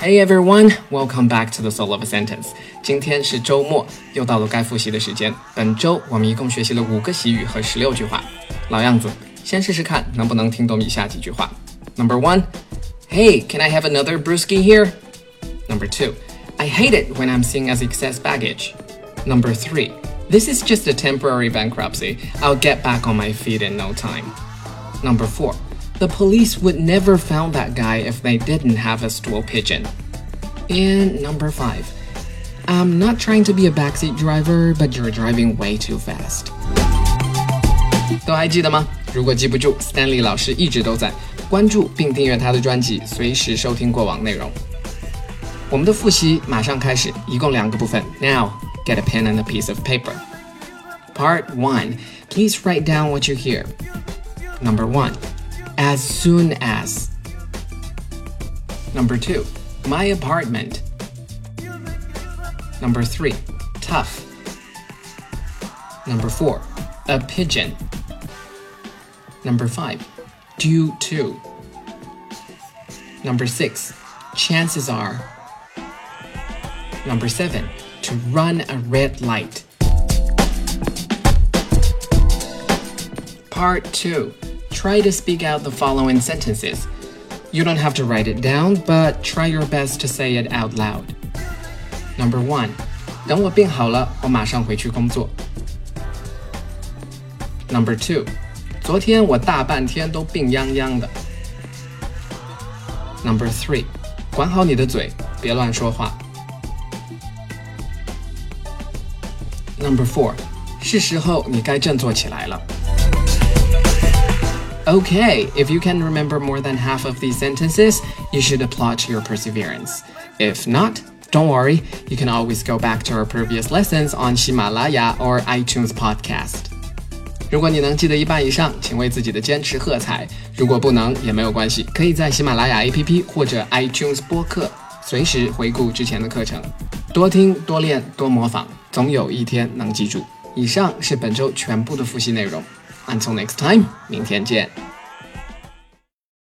Hey everyone, welcome back to the Soul of a Sentence。今天是周末，又到了该复习的时间。本周我们一共学习了五个习语和十六句话。老样子，先试试看能不能听懂以下几句话。Number one, Hey, can I have another brewski here? Number two, I hate it when I'm seen as excess baggage. Number three, this is just a temporary bankruptcy. I'll get back on my feet in no time. Number four, the police would never found that guy if they didn't have a stool pigeon. And number five, I'm not trying to be a backseat driver, but you're driving way too fast. 都还记得吗？如果记不住，Stanley 老师一直都在。关注并订阅他的专辑，随时收听过往内容。我们的复习马上开始，一共两个部分。Now get a pen and a piece of paper. Part one. Please write down what you hear. Number one. As soon as. Number two. My apartment. Number three. Tough. Number four. A pigeon. Number five due to. Number six, chances are. Number seven, to run a red light. Part two, try to speak out the following sentences. You don't have to write it down, but try your best to say it out loud. Number one, 等我病好了，我马上回去工作。Number two. 昨天我大半天都病殃殃的。Number three，管好你的嘴，别乱说话。Number four，是时候你该振作起来了。 Okay, if you can remember more than half of these sentences, you should applaud your perseverance. If not, don't worry, you can always go back to our previous lessons on Himalaya or iTunes podcast. 如果你能记得一半以上，请为自己的坚持喝彩。如果不能也没有关系，可以在喜马拉雅 APP 或者 iTunes 播客随时回顾之前的课程，多听多练多模仿，总有一天能记住。以上是本周全部的复习内容。 Until next time，明天见。